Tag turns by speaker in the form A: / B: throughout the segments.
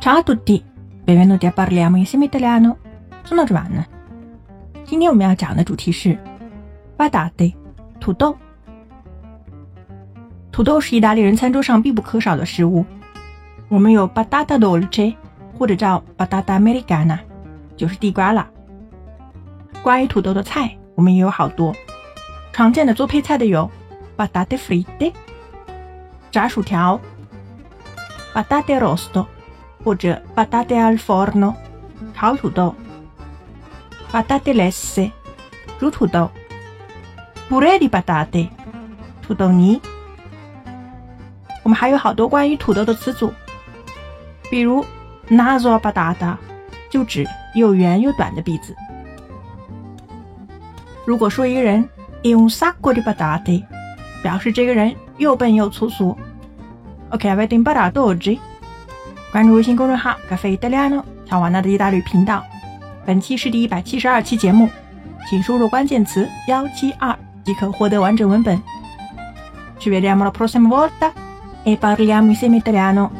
A: Ciao a tutti, benvenuti a parliamo insieme italiano. Sono Giovanna。今天我们要讲的主题是 patate 土豆。土豆是意大利人餐桌上必不可少的食物。我们有 patata dolce，或者叫 patata americana，就是地瓜啦。关于土豆的菜，我们也有好多。常见的做配菜的有 patate fritte，炸薯条；patate rosto。或者 patate al forno 烤土豆，patate lesse 煮土豆 pure di patate，土豆泥。我们还有好多关于土豆的词组，比如 naso patata 就指又圆又短的鼻子。如果说一个人 è un sacco di patate，表示这个人又笨又粗俗。OK，avete imparato oggi？关注微信公众号“咖啡意大利诺”，乔瓦纳的意大利频道。本期是第一百七十二期节目，请输入关键词“幺七二”即可获得完整文本。Ci vediamo la prossima volta e parliamo insieme italiano.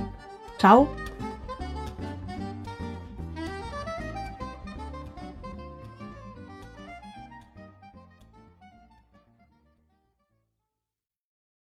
A: Ciao!